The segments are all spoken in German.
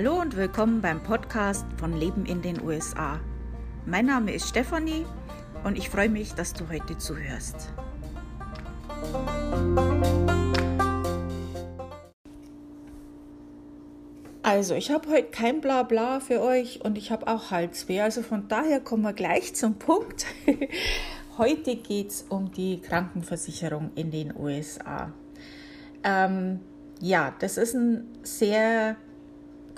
Hallo und willkommen beim Podcast von Leben in den USA. Mein Name ist Stefanie und ich freue mich, dass du heute zuhörst. Also, ich habe heute kein Blabla für euch und ich habe auch Halsweh. Also von daher kommen wir gleich zum Punkt. heute geht es um die Krankenversicherung in den USA. Ähm, ja, das ist ein sehr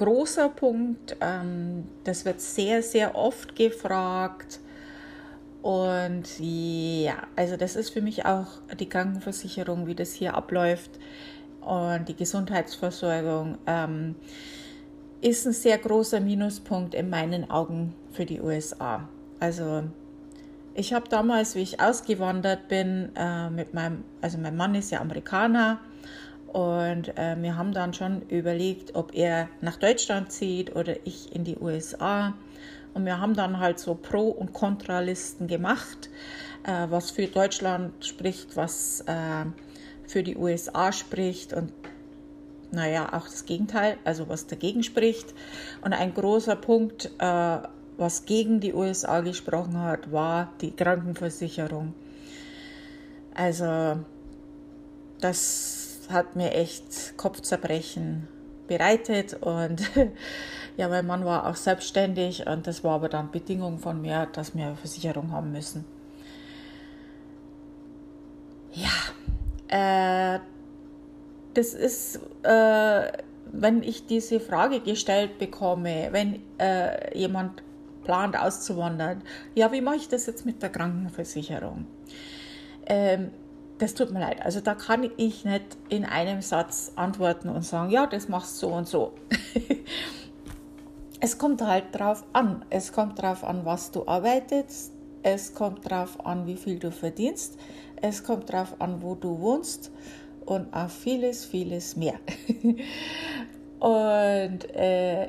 großer Punkt. Ähm, das wird sehr, sehr oft gefragt. Und ja, also das ist für mich auch die Krankenversicherung, wie das hier abläuft und die Gesundheitsversorgung ähm, ist ein sehr großer Minuspunkt in meinen Augen für die USA. Also ich habe damals, wie ich ausgewandert bin, äh, mit meinem, also mein Mann ist ja Amerikaner und äh, wir haben dann schon überlegt, ob er nach Deutschland zieht oder ich in die USA. Und wir haben dann halt so Pro- und Kontralisten gemacht, äh, was für Deutschland spricht, was äh, für die USA spricht und naja, auch das Gegenteil, also was dagegen spricht. Und ein großer Punkt, äh, was gegen die USA gesprochen hat, war die Krankenversicherung. Also das hat mir echt Kopfzerbrechen bereitet und ja, mein Mann war auch selbstständig und das war aber dann Bedingung von mir, dass wir Versicherung haben müssen. Ja, äh, das ist, äh, wenn ich diese Frage gestellt bekomme, wenn äh, jemand plant auszuwandern, ja, wie mache ich das jetzt mit der Krankenversicherung? Ähm, das tut mir leid. Also da kann ich nicht in einem Satz antworten und sagen, ja, das machst du so und so. es kommt halt drauf an. Es kommt drauf an, was du arbeitest. Es kommt drauf an, wie viel du verdienst. Es kommt drauf an, wo du wohnst und auf vieles, vieles mehr. und äh,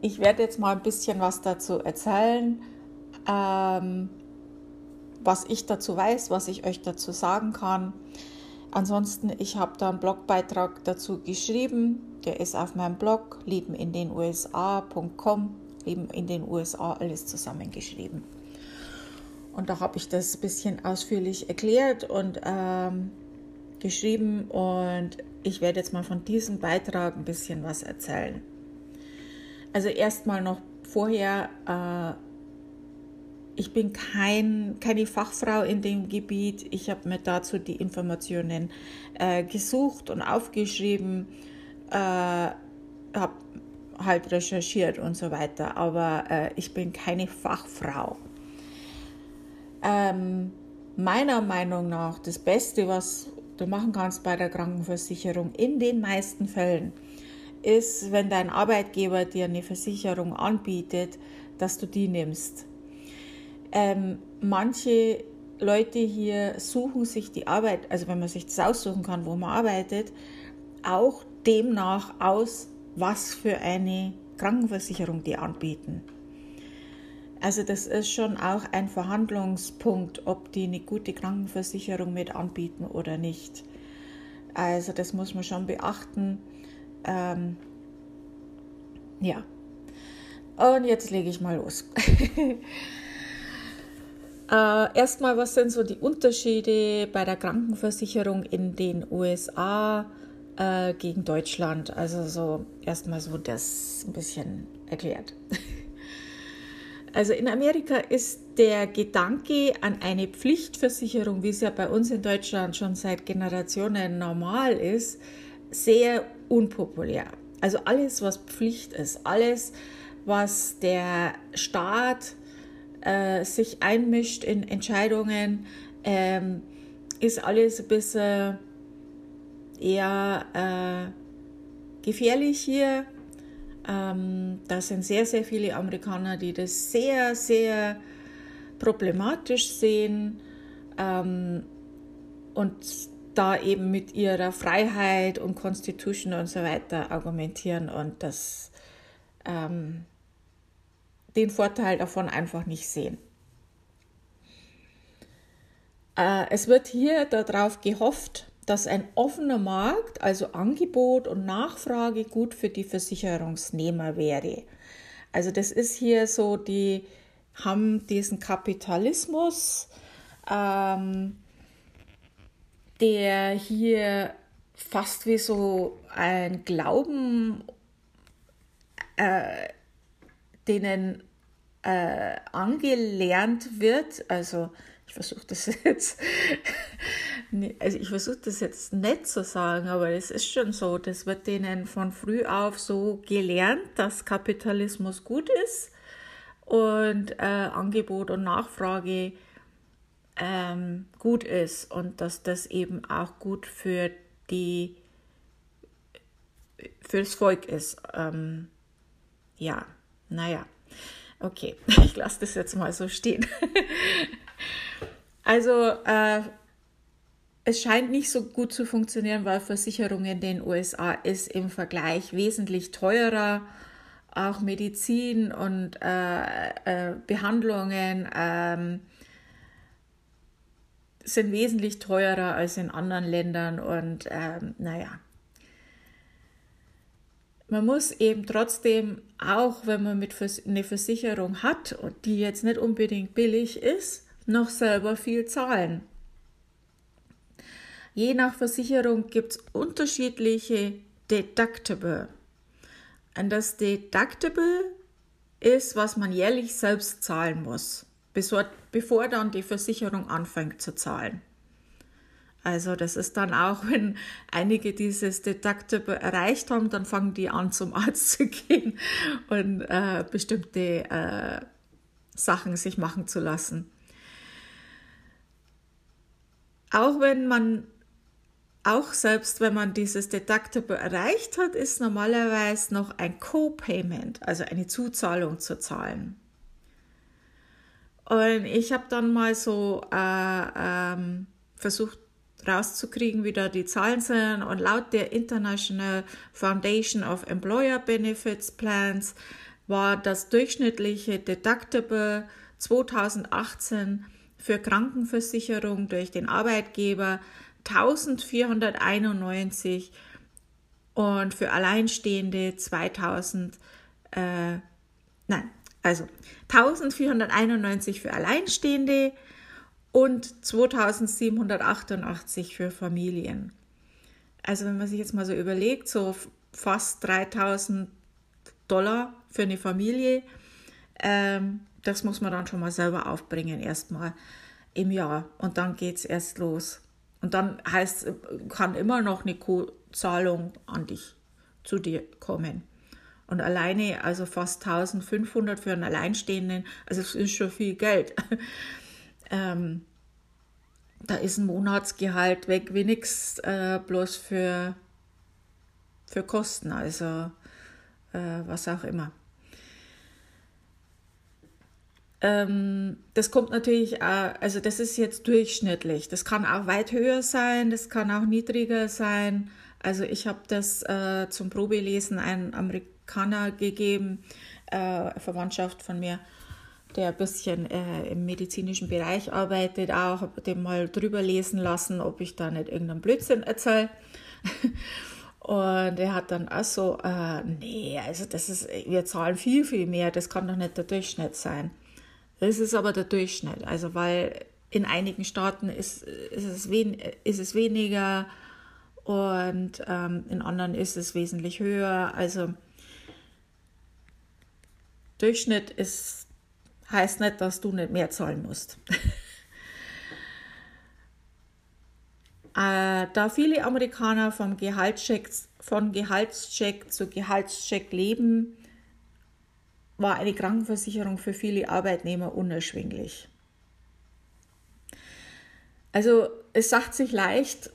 ich werde jetzt mal ein bisschen was dazu erzählen. Ähm, was ich dazu weiß, was ich euch dazu sagen kann. Ansonsten, ich habe da einen Blogbeitrag dazu geschrieben. Der ist auf meinem Blog lebenindenusa.com. Leben in den USA, alles zusammengeschrieben. Und da habe ich das ein bisschen ausführlich erklärt und ähm, geschrieben. Und ich werde jetzt mal von diesem Beitrag ein bisschen was erzählen. Also erstmal noch vorher äh, ich bin kein, keine Fachfrau in dem Gebiet. Ich habe mir dazu die Informationen äh, gesucht und aufgeschrieben, äh, habe halt recherchiert und so weiter. Aber äh, ich bin keine Fachfrau. Ähm, meiner Meinung nach das Beste, was du machen kannst bei der Krankenversicherung in den meisten Fällen, ist, wenn dein Arbeitgeber dir eine Versicherung anbietet, dass du die nimmst ähm, manche Leute hier suchen sich die Arbeit, also wenn man sich das aussuchen kann, wo man arbeitet, auch demnach aus, was für eine Krankenversicherung die anbieten. Also das ist schon auch ein Verhandlungspunkt, ob die eine gute Krankenversicherung mit anbieten oder nicht. Also das muss man schon beachten. Ähm, ja. Und jetzt lege ich mal los. Äh, erstmal, was sind so die Unterschiede bei der Krankenversicherung in den USA äh, gegen Deutschland? Also so erstmal so das ein bisschen erklärt. Also in Amerika ist der Gedanke an eine Pflichtversicherung, wie es ja bei uns in Deutschland schon seit Generationen normal ist, sehr unpopulär. Also alles, was Pflicht ist, alles, was der Staat äh, sich einmischt in Entscheidungen, ähm, ist alles ein bisschen eher äh, gefährlich hier. Ähm, da sind sehr, sehr viele Amerikaner, die das sehr, sehr problematisch sehen ähm, und da eben mit ihrer Freiheit und Constitution und so weiter argumentieren und das ähm, den Vorteil davon einfach nicht sehen. Äh, es wird hier darauf gehofft, dass ein offener Markt, also Angebot und Nachfrage, gut für die Versicherungsnehmer wäre. Also das ist hier so, die haben diesen Kapitalismus, ähm, der hier fast wie so ein Glauben, äh, denen äh, angelernt wird. Also ich versuche das jetzt, also ich versuche das jetzt nett zu sagen, aber es ist schon so, das wird denen von früh auf so gelernt, dass Kapitalismus gut ist und äh, Angebot und Nachfrage ähm, gut ist und dass das eben auch gut für die fürs Volk ist. Ähm, ja, naja. Okay, ich lasse das jetzt mal so stehen. also, äh, es scheint nicht so gut zu funktionieren, weil Versicherung in den USA ist im Vergleich wesentlich teurer. Auch Medizin und äh, äh, Behandlungen ähm, sind wesentlich teurer als in anderen Ländern. Und ähm, naja, man muss eben trotzdem, auch wenn man mit eine Versicherung hat und die jetzt nicht unbedingt billig ist, noch selber viel zahlen. Je nach Versicherung gibt es unterschiedliche Deductible. Und das Deductible ist, was man jährlich selbst zahlen muss, bevor dann die Versicherung anfängt zu zahlen. Also das ist dann auch, wenn einige dieses Deductible erreicht haben, dann fangen die an zum Arzt zu gehen und äh, bestimmte äh, Sachen sich machen zu lassen. Auch wenn man, auch selbst wenn man dieses Deductible erreicht hat, ist normalerweise noch ein Co-Payment, also eine Zuzahlung zu zahlen. Und ich habe dann mal so äh, ähm, versucht, rauszukriegen, wie da die Zahlen sind. Und laut der International Foundation of Employer Benefits Plans war das durchschnittliche Deductible 2018 für Krankenversicherung durch den Arbeitgeber 1491 und für Alleinstehende 2000, äh, nein, also 1491 für Alleinstehende, und 2788 für Familien. Also wenn man sich jetzt mal so überlegt, so fast 3000 Dollar für eine Familie, ähm, das muss man dann schon mal selber aufbringen erstmal im Jahr und dann geht es erst los. Und dann heißt, kann immer noch eine Zahlung an dich, zu dir kommen. Und alleine, also fast 1500 für einen Alleinstehenden, also es ist schon viel Geld. Ähm, da ist ein Monatsgehalt weg wie nichts, äh, bloß für, für Kosten, also äh, was auch immer. Ähm, das kommt natürlich, auch, also das ist jetzt durchschnittlich. Das kann auch weit höher sein, das kann auch niedriger sein. Also ich habe das äh, zum Probelesen einen Amerikaner gegeben, äh, Verwandtschaft von mir, der ein bisschen äh, im medizinischen Bereich arbeitet, auch dem mal drüber lesen lassen, ob ich da nicht irgendeinen Blödsinn erzähle. Und er hat dann auch so, äh, nee, also das ist, wir zahlen viel, viel mehr, das kann doch nicht der Durchschnitt sein. Das ist aber der Durchschnitt, also weil in einigen Staaten ist, ist, es, wen, ist es weniger und ähm, in anderen ist es wesentlich höher. Also Durchschnitt ist heißt nicht, dass du nicht mehr zahlen musst. äh, da viele Amerikaner vom Gehaltscheck, von Gehaltscheck zu Gehaltscheck leben, war eine Krankenversicherung für viele Arbeitnehmer unerschwinglich. Also es sagt sich leicht,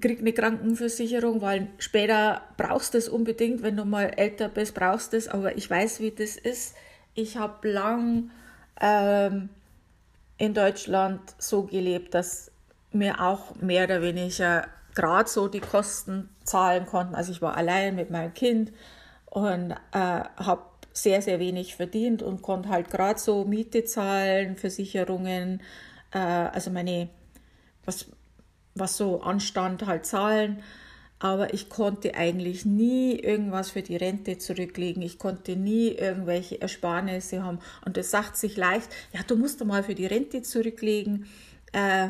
krieg eine Krankenversicherung, weil später brauchst du es unbedingt, wenn du mal älter bist, brauchst du es, aber ich weiß, wie das ist ich habe lang ähm, in Deutschland so gelebt, dass mir auch mehr oder weniger gerade so die Kosten zahlen konnten. Also ich war allein mit meinem Kind und äh, habe sehr, sehr wenig verdient und konnte halt gerade so Miete zahlen, Versicherungen, äh, also meine, was was so anstand, halt zahlen. Aber ich konnte eigentlich nie irgendwas für die Rente zurücklegen. Ich konnte nie irgendwelche Ersparnisse haben. Und das sagt sich leicht, ja, du musst mal für die Rente zurücklegen. Äh,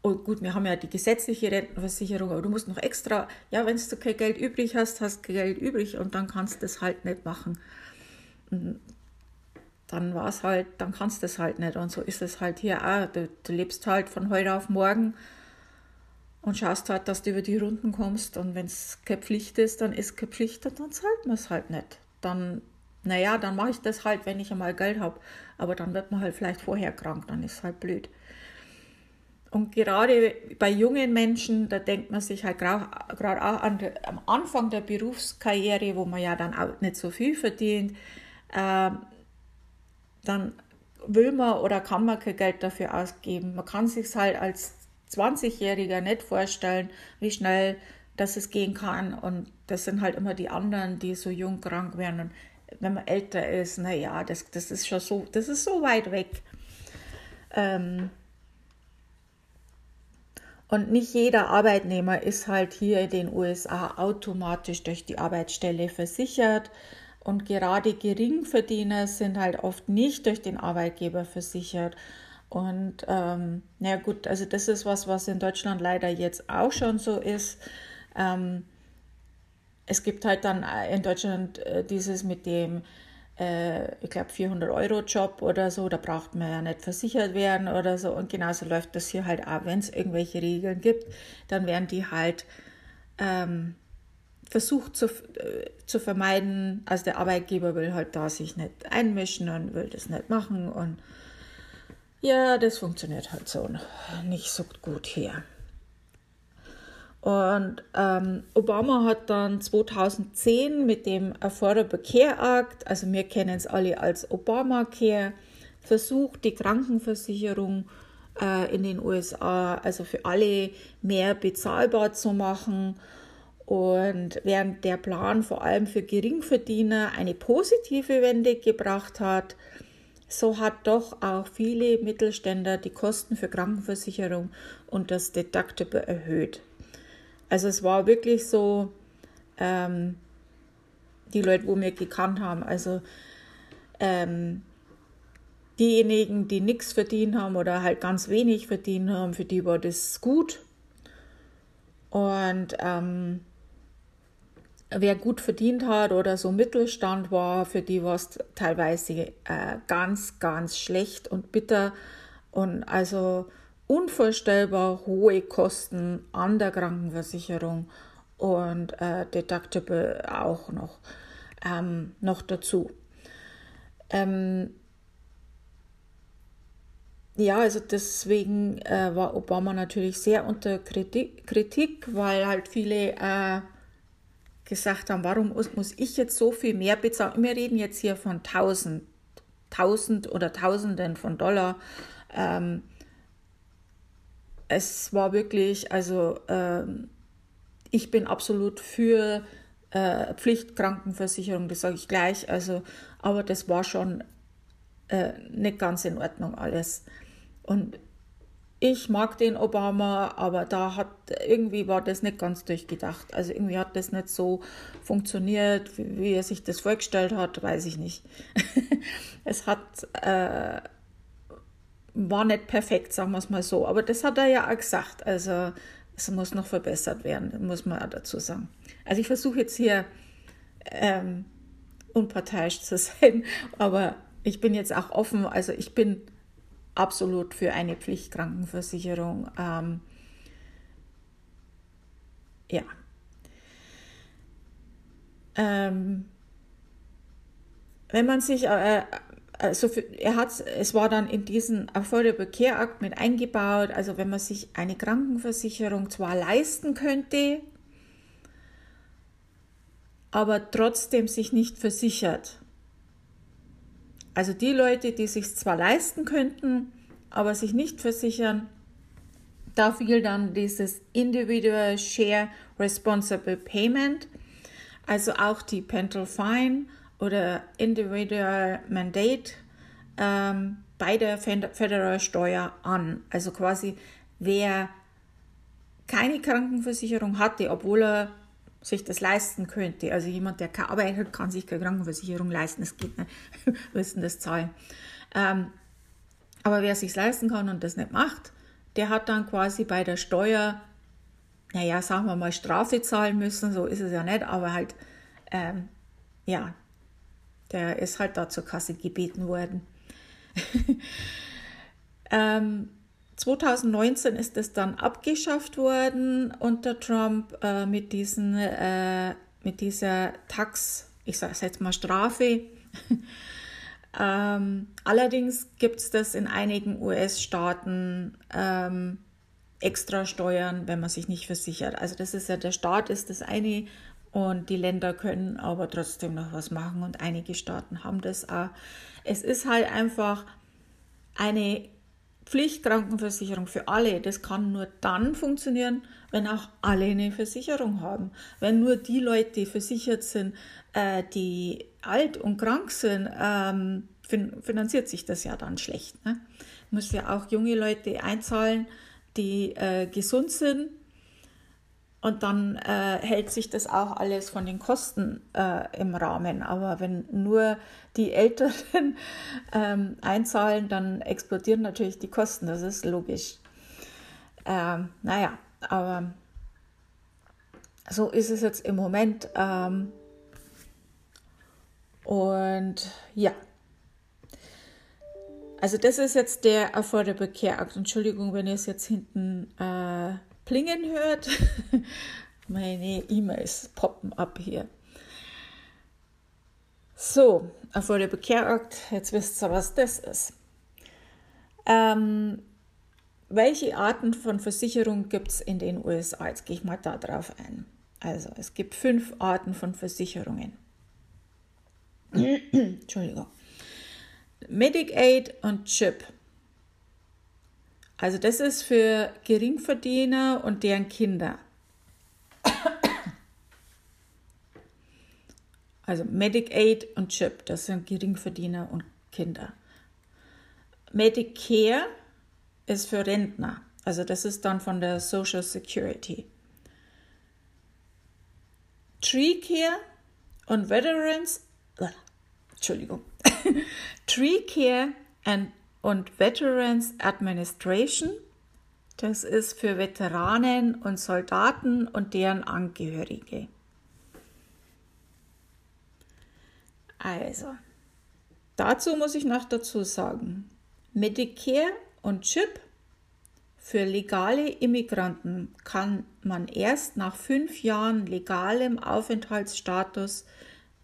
und gut, wir haben ja die gesetzliche Rentenversicherung, aber du musst noch extra, ja, wenn du kein Geld übrig hast, hast du Geld übrig und dann kannst du das halt nicht machen. Und dann war es halt, dann kannst du das halt nicht. Und so ist es halt hier auch. Du, du lebst halt von heute auf morgen und schaust halt, dass du über die Runden kommst. Und wenn es keine Pflicht ist, dann ist keine Pflicht dann zahlt man es halt nicht. Dann, naja, dann mache ich das halt, wenn ich einmal Geld habe. Aber dann wird man halt vielleicht vorher krank, dann ist es halt blöd. Und gerade bei jungen Menschen, da denkt man sich halt gerade auch an, am Anfang der Berufskarriere, wo man ja dann auch nicht so viel verdient, äh, dann will man oder kann man kein Geld dafür ausgeben. Man kann sich halt als 20-Jähriger nicht vorstellen, wie schnell das es gehen kann. Und das sind halt immer die anderen, die so jung krank werden. Und wenn man älter ist, naja, das, das ist schon so, das ist so weit weg. Ähm und nicht jeder Arbeitnehmer ist halt hier in den USA automatisch durch die Arbeitsstelle versichert. Und gerade Geringverdiener sind halt oft nicht durch den Arbeitgeber versichert. Und ähm, na gut, also das ist was, was in Deutschland leider jetzt auch schon so ist. Ähm, es gibt halt dann in Deutschland äh, dieses mit dem, äh, ich glaube, 400 Euro Job oder so, da braucht man ja nicht versichert werden oder so. Und genauso läuft das hier halt auch, wenn es irgendwelche Regeln gibt, dann werden die halt ähm, versucht zu, äh, zu vermeiden. Also der Arbeitgeber will halt da sich nicht einmischen und will das nicht machen und ja, das funktioniert halt so nicht so gut hier. Und ähm, Obama hat dann 2010 mit dem Affordable Care Act, also wir kennen es alle als Obamacare, versucht, die Krankenversicherung äh, in den USA, also für alle mehr bezahlbar zu machen. Und während der Plan vor allem für Geringverdiener eine positive Wende gebracht hat, so hat doch auch viele Mittelständler die Kosten für Krankenversicherung und das Deductible erhöht. Also es war wirklich so, ähm, die Leute, wo wir gekannt haben, also ähm, diejenigen, die nichts verdient haben oder halt ganz wenig verdient haben, für die war das gut. Und ähm, wer gut verdient hat oder so Mittelstand war, für die war es teilweise äh, ganz, ganz schlecht und bitter und also unvorstellbar hohe Kosten an der Krankenversicherung und äh, Deductible auch noch, ähm, noch dazu. Ähm, ja, also deswegen äh, war Obama natürlich sehr unter Kritik, weil halt viele äh, gesagt haben, warum muss ich jetzt so viel mehr bezahlen? Wir reden jetzt hier von 1000, 1000 oder Tausenden von Dollar. Ähm, es war wirklich, also ähm, ich bin absolut für äh, Pflichtkrankenversicherung, das sage ich gleich. Also, aber das war schon äh, nicht ganz in Ordnung alles. Und ich mag den Obama, aber da hat irgendwie war das nicht ganz durchgedacht. Also irgendwie hat das nicht so funktioniert, wie, wie er sich das vorgestellt hat, weiß ich nicht. es hat äh, war nicht perfekt, sagen wir es mal so. Aber das hat er ja auch gesagt. Also es muss noch verbessert werden, muss man auch dazu sagen. Also ich versuche jetzt hier ähm, unparteiisch zu sein, aber ich bin jetzt auch offen. Also ich bin absolut für eine Pflichtkrankenversicherung. Ähm, ja. Ähm, wenn man sich, äh, also für, er hat, es war dann in diesen Affordable Care Act mit eingebaut, also wenn man sich eine Krankenversicherung zwar leisten könnte, aber trotzdem sich nicht versichert. Also die Leute, die sich zwar leisten könnten, aber sich nicht versichern, da fiel dann dieses Individual Share Responsible Payment, also auch die Pental Fine oder Individual Mandate ähm, bei der Federal Steuer an. Also quasi wer keine Krankenversicherung hatte, obwohl er sich das leisten könnte. Also jemand, der keine Arbeit hat, kann sich keine Krankenversicherung leisten. Das geht nicht. Wir müssen das zahlen. Ähm, aber wer sich leisten kann und das nicht macht, der hat dann quasi bei der Steuer, naja, sagen wir mal, Strafe zahlen müssen. So ist es ja nicht, aber halt, ähm, ja, der ist halt da zur Kasse gebeten worden. ähm, 2019 ist es dann abgeschafft worden unter Trump äh, mit, diesen, äh, mit dieser Tax, ich sage jetzt mal Strafe. ähm, allerdings gibt es das in einigen US-Staaten ähm, extra Steuern, wenn man sich nicht versichert. Also das ist ja der Staat ist das eine und die Länder können aber trotzdem noch was machen und einige Staaten haben das auch. Es ist halt einfach eine Pflichtkrankenversicherung für alle, das kann nur dann funktionieren, wenn auch alle eine Versicherung haben. Wenn nur die Leute versichert sind, äh, die alt und krank sind, ähm, finanziert sich das ja dann schlecht. Ne? Muss ja auch junge Leute einzahlen, die äh, gesund sind und dann äh, hält sich das auch alles von den Kosten äh, im Rahmen. Aber wenn nur die Älteren ähm, einzahlen, dann explodieren natürlich die Kosten. Das ist logisch. Ähm, naja, aber so ist es jetzt im Moment. Ähm, und ja. Also das ist jetzt der Affordable Care Act. Entschuldigung, wenn ihr es jetzt hinten äh, Plingen hört. Meine E-Mails poppen ab hier. So, Affordable Care Act, jetzt wisst ihr, was das ist. Ähm, welche Arten von Versicherung gibt es in den USA? Jetzt gehe ich mal da drauf ein. Also, es gibt fünf Arten von Versicherungen. Entschuldigung. Medicaid und CHIP. Also das ist für Geringverdiener und deren Kinder. Also Medicaid und CHIP, das sind Geringverdiener und Kinder. Medicare ist für Rentner, also das ist dann von der Social Security. Tree Care und Veterans, Entschuldigung, Tree Care and und Veterans Administration. Das ist für Veteranen und Soldaten und deren Angehörige. Also, dazu muss ich noch dazu sagen, Medicare und CHIP für legale Immigranten kann man erst nach fünf Jahren legalem Aufenthaltsstatus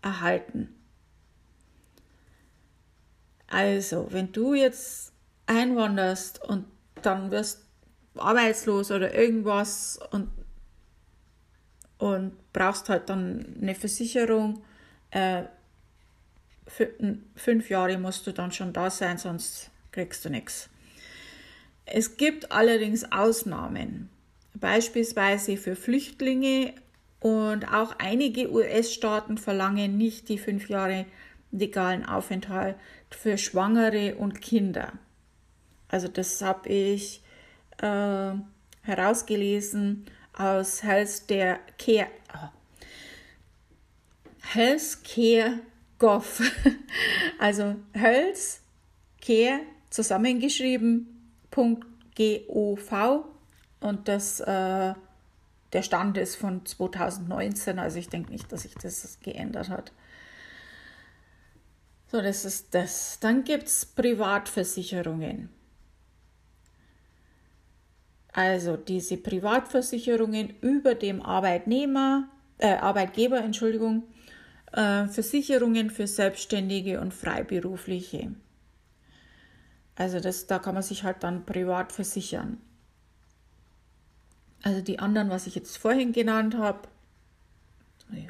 erhalten. Also, wenn du jetzt einwanderst und dann wirst arbeitslos oder irgendwas und, und brauchst halt dann eine Versicherung, äh, fünf Jahre musst du dann schon da sein, sonst kriegst du nichts. Es gibt allerdings Ausnahmen, beispielsweise für Flüchtlinge und auch einige US-Staaten verlangen nicht die fünf Jahre legalen Aufenthalt für Schwangere und Kinder. Also das habe ich äh, herausgelesen aus Health Care, oh, Healthcare Gov. Also Health Care zusammengeschrieben .gov und das äh, der Stand ist von 2019, also ich denke nicht, dass sich das geändert hat. So, das ist das. Dann gibt es Privatversicherungen. Also diese Privatversicherungen über dem Arbeitnehmer, äh, Arbeitgeber, Entschuldigung, äh, Versicherungen für Selbstständige und Freiberufliche. Also das, da kann man sich halt dann privat versichern. Also die anderen, was ich jetzt vorhin genannt habe,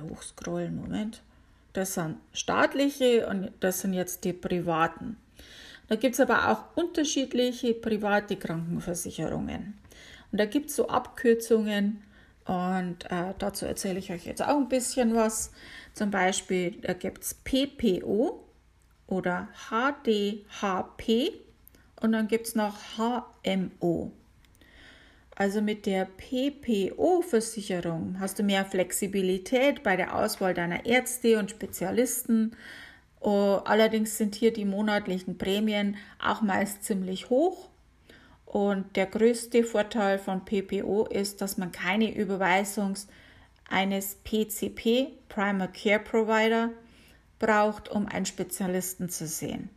hochscrollen, Moment. Das sind staatliche und das sind jetzt die privaten. Da gibt es aber auch unterschiedliche private Krankenversicherungen. Und da gibt es so Abkürzungen und äh, dazu erzähle ich euch jetzt auch ein bisschen was. Zum Beispiel, da gibt es PPO oder HDHP und dann gibt es noch HMO. Also mit der PPO-Versicherung, hast du mehr Flexibilität bei der Auswahl deiner Ärzte und Spezialisten. Oh, allerdings sind hier die monatlichen Prämien auch meist ziemlich hoch. Und der größte Vorteil von PPO ist, dass man keine Überweisung eines PCP, Primary Care Provider, braucht, um einen Spezialisten zu sehen.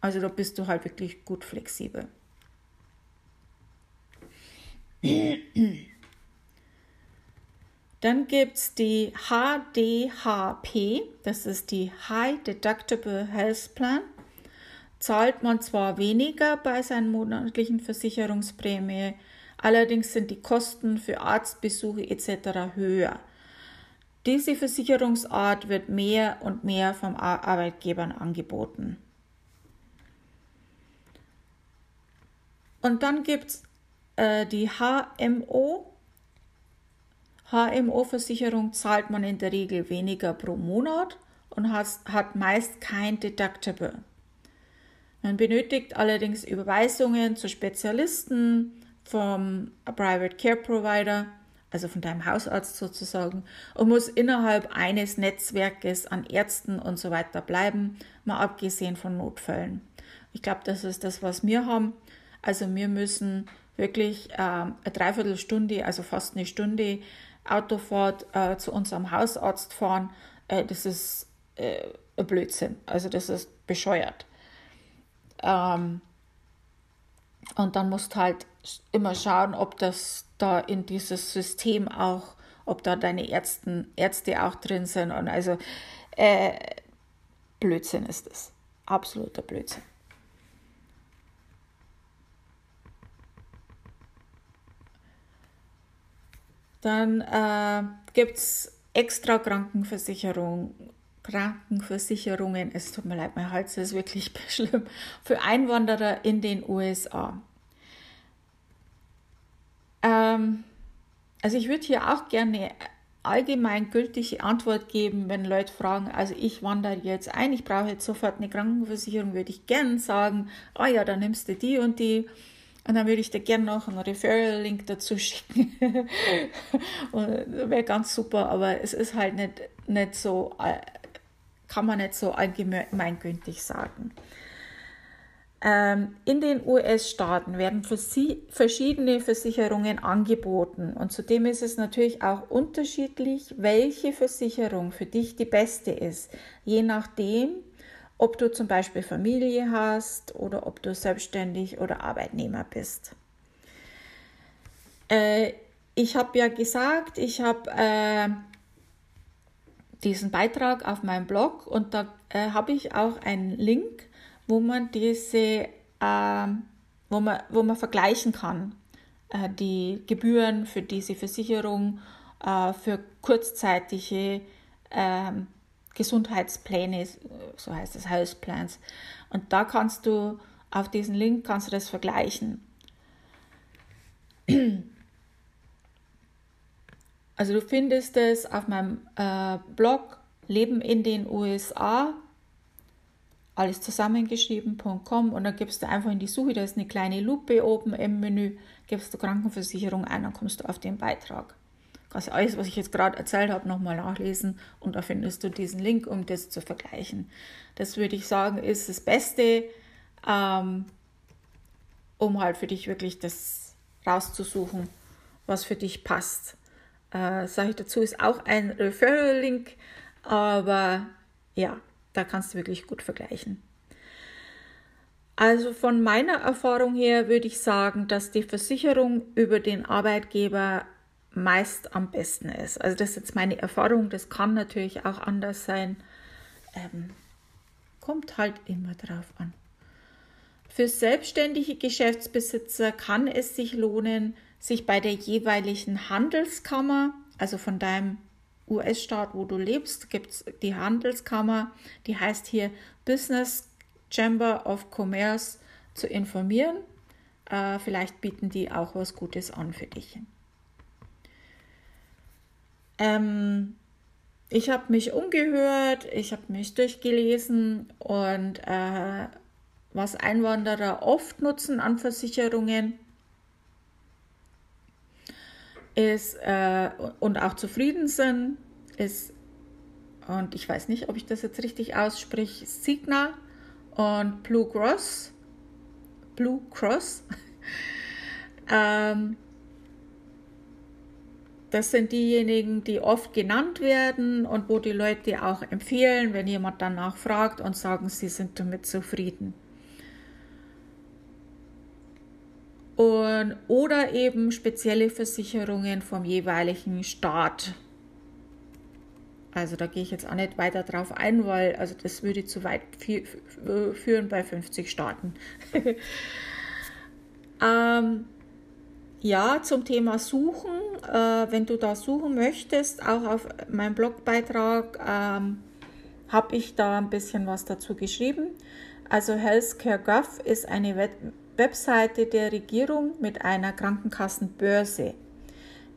Also da bist du halt wirklich gut flexibel. Dann gibt es die HDHP, das ist die High Deductible Health Plan. Zahlt man zwar weniger bei seinen monatlichen Versicherungsprämie, allerdings sind die Kosten für Arztbesuche etc. höher. Diese Versicherungsart wird mehr und mehr vom Arbeitgebern angeboten. Und dann gibt es äh, die HMO. HMO-Versicherung zahlt man in der Regel weniger pro Monat und hat, hat meist kein Deductible. Man benötigt allerdings Überweisungen zu Spezialisten vom Private Care Provider, also von deinem Hausarzt sozusagen, und muss innerhalb eines Netzwerkes an Ärzten und so weiter bleiben, mal abgesehen von Notfällen. Ich glaube, das ist das, was wir haben. Also wir müssen wirklich äh, eine Dreiviertelstunde, also fast eine Stunde Autofahrt äh, zu unserem Hausarzt fahren. Äh, das ist äh, ein Blödsinn. Also das ist bescheuert. Ähm, und dann musst halt immer schauen, ob das da in dieses System auch, ob da deine Ärzten, Ärzte auch drin sind. Und also äh, Blödsinn ist es. Absoluter Blödsinn. Dann äh, gibt es extra Krankenversicherung, Krankenversicherungen. Es tut mir leid, mein Hals ist wirklich schlimm. Für Einwanderer in den USA. Ähm, also ich würde hier auch gerne allgemeingültige Antwort geben, wenn Leute fragen, also ich wandere jetzt ein, ich brauche jetzt sofort eine Krankenversicherung, würde ich gern sagen, ah oh ja, dann nimmst du die und die und dann würde ich dir gerne noch einen Referral-Link dazu schicken. Wäre ganz super, aber es ist halt nicht, nicht so, äh, kann man nicht so allgemeingültig sagen. Ähm, in den US-Staaten werden verschiedene Versicherungen angeboten und zudem ist es natürlich auch unterschiedlich, welche Versicherung für dich die beste ist, je nachdem, ob du zum Beispiel Familie hast oder ob du selbstständig oder Arbeitnehmer bist. Äh, ich habe ja gesagt, ich habe äh, diesen Beitrag auf meinem Blog und da äh, habe ich auch einen Link, wo man diese, ähm, wo man, wo man vergleichen kann, äh, die Gebühren für diese Versicherung äh, für kurzzeitige ähm, Gesundheitspläne, so heißt es, Health Plans. Und da kannst du auf diesen Link kannst du das vergleichen. Also du findest es auf meinem äh, Blog Leben in den USA, alles zusammengeschrieben.com und dann gibst du einfach in die Suche, da ist eine kleine Lupe oben im Menü, gibst du Krankenversicherung ein, dann kommst du auf den Beitrag kannst alles, was ich jetzt gerade erzählt habe, nochmal nachlesen und da findest du diesen Link, um das zu vergleichen. Das würde ich sagen, ist das Beste, ähm, um halt für dich wirklich das rauszusuchen, was für dich passt. Äh, Sage ich dazu, ist auch ein Referral-Link, aber ja, da kannst du wirklich gut vergleichen. Also von meiner Erfahrung her würde ich sagen, dass die Versicherung über den Arbeitgeber meist am besten ist. Also das ist jetzt meine Erfahrung, das kann natürlich auch anders sein. Ähm, kommt halt immer drauf an. Für selbstständige Geschäftsbesitzer kann es sich lohnen, sich bei der jeweiligen Handelskammer, also von deinem US-Staat, wo du lebst, gibt es die Handelskammer, die heißt hier Business Chamber of Commerce, zu informieren. Äh, vielleicht bieten die auch was Gutes an für dich. Ähm, ich habe mich umgehört, ich habe mich durchgelesen und äh, was Einwanderer oft nutzen an Versicherungen. ist äh, und auch zufrieden sind, ist, und ich weiß nicht, ob ich das jetzt richtig ausspreche, Signa und Blue Cross. Blue Cross. ähm, das sind diejenigen, die oft genannt werden und wo die Leute auch empfehlen, wenn jemand danach fragt und sagen, sie sind damit zufrieden. Und, oder eben spezielle Versicherungen vom jeweiligen Staat. Also da gehe ich jetzt auch nicht weiter drauf ein, weil also das würde zu weit führen bei 50 Staaten. ähm, ja, zum Thema Suchen. Äh, wenn du da suchen möchtest, auch auf meinem Blogbeitrag ähm, habe ich da ein bisschen was dazu geschrieben. Also Healthcare Gov ist eine Web Webseite der Regierung mit einer Krankenkassenbörse.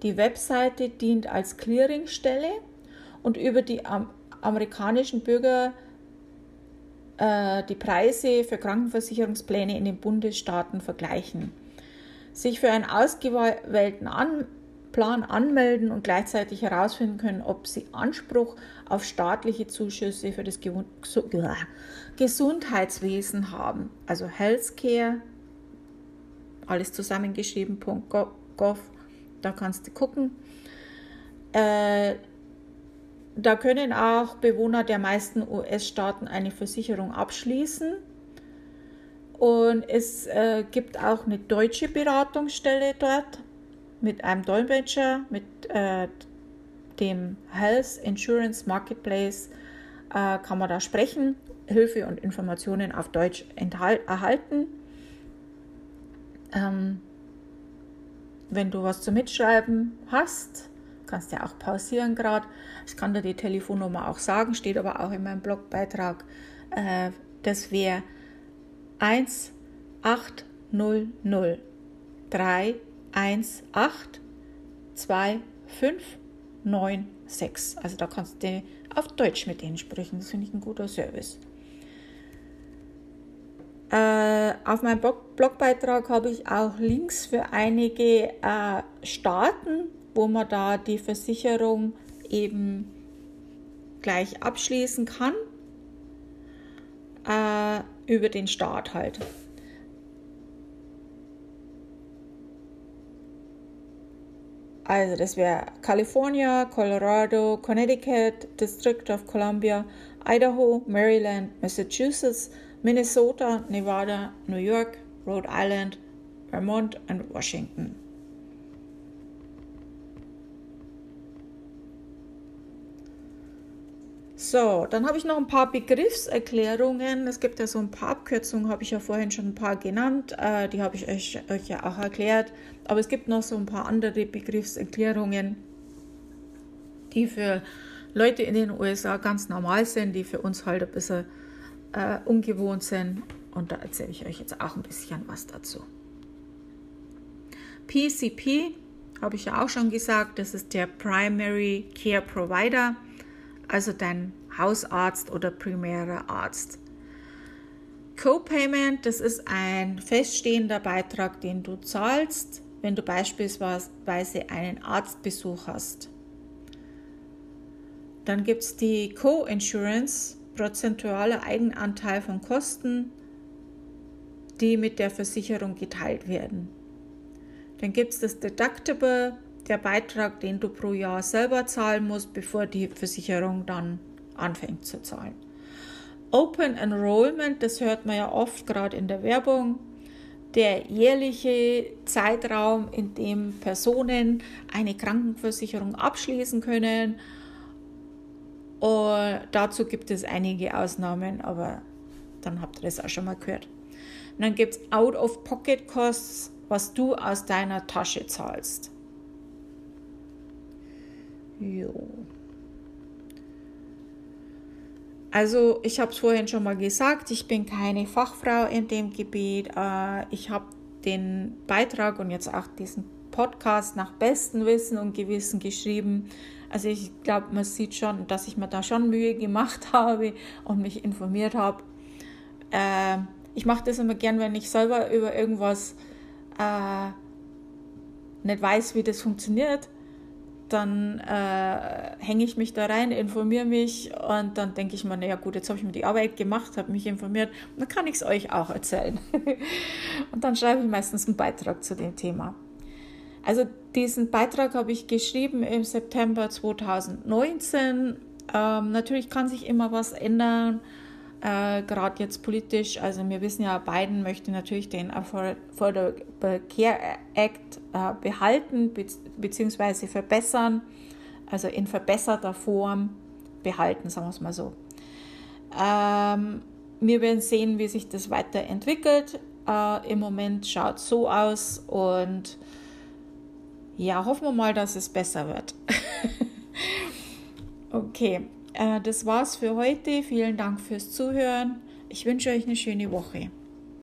Die Webseite dient als Clearingstelle und über die am amerikanischen Bürger äh, die Preise für Krankenversicherungspläne in den Bundesstaaten vergleichen sich für einen ausgewählten An Plan anmelden und gleichzeitig herausfinden können, ob sie Anspruch auf staatliche Zuschüsse für das Gesundheitswesen haben. Also Healthcare, alles zusammengeschrieben, .gov, da kannst du gucken. Äh, da können auch Bewohner der meisten US-Staaten eine Versicherung abschließen und es äh, gibt auch eine deutsche Beratungsstelle dort mit einem Dolmetscher, mit äh, dem Health Insurance Marketplace äh, kann man da sprechen, Hilfe und Informationen auf Deutsch erhalten. Ähm, wenn du was zu mitschreiben hast, kannst du ja auch pausieren gerade. Ich kann dir die Telefonnummer auch sagen, steht aber auch in meinem Blogbeitrag. Äh, das wäre 1 8 0 0 3 1 8 2 5 9 6. Also da kannst du auf Deutsch mit denen sprechen. Das finde ich ein guter Service. Äh, auf meinem Blog Blogbeitrag habe ich auch Links für einige äh, Staaten, wo man da die Versicherung eben gleich abschließen kann. Äh, über den Staat halt. Also das wäre California, Colorado, Connecticut, District of Columbia, Idaho, Maryland, Massachusetts, Minnesota, Nevada, New York, Rhode Island, Vermont und Washington. So, dann habe ich noch ein paar Begriffserklärungen. Es gibt ja so ein paar Abkürzungen, habe ich ja vorhin schon ein paar genannt. Äh, die habe ich euch, euch ja auch erklärt. Aber es gibt noch so ein paar andere Begriffserklärungen, die für Leute in den USA ganz normal sind, die für uns halt ein bisschen äh, ungewohnt sind. Und da erzähle ich euch jetzt auch ein bisschen was dazu. PCP habe ich ja auch schon gesagt, das ist der Primary Care Provider also dein Hausarzt oder primärer Arzt. Co-Payment, das ist ein feststehender Beitrag, den du zahlst, wenn du beispielsweise einen Arztbesuch hast. Dann gibt es die Co-Insurance, prozentualer Eigenanteil von Kosten, die mit der Versicherung geteilt werden. Dann gibt es das Deductible, der Beitrag, den du pro Jahr selber zahlen musst, bevor die Versicherung dann anfängt zu zahlen. Open Enrollment, das hört man ja oft gerade in der Werbung, der jährliche Zeitraum, in dem Personen eine Krankenversicherung abschließen können. Und dazu gibt es einige Ausnahmen, aber dann habt ihr das auch schon mal gehört. Und dann gibt es Out-of-Pocket-Costs, was du aus deiner Tasche zahlst. Jo. Also ich habe es vorhin schon mal gesagt, ich bin keine Fachfrau in dem Gebiet. Äh, ich habe den Beitrag und jetzt auch diesen Podcast nach bestem Wissen und Gewissen geschrieben. Also ich glaube, man sieht schon, dass ich mir da schon Mühe gemacht habe und mich informiert habe. Äh, ich mache das immer gern, wenn ich selber über irgendwas äh, nicht weiß, wie das funktioniert, dann äh, hänge ich mich da rein, informiere mich und dann denke ich mir, naja gut, jetzt habe ich mir die Arbeit gemacht, habe mich informiert, dann kann ich es euch auch erzählen. und dann schreibe ich meistens einen Beitrag zu dem Thema. Also diesen Beitrag habe ich geschrieben im September 2019. Ähm, natürlich kann sich immer was ändern, äh, gerade jetzt politisch. Also wir wissen ja, Biden möchte natürlich den Affordable Care Act äh, behalten be bzw. verbessern, also in verbesserter Form behalten, sagen wir es mal so. Ähm, wir werden sehen, wie sich das weiterentwickelt. Äh, Im Moment schaut es so aus und ja, hoffen wir mal, dass es besser wird. okay, das war's für heute. Vielen Dank fürs Zuhören. Ich wünsche euch eine schöne Woche.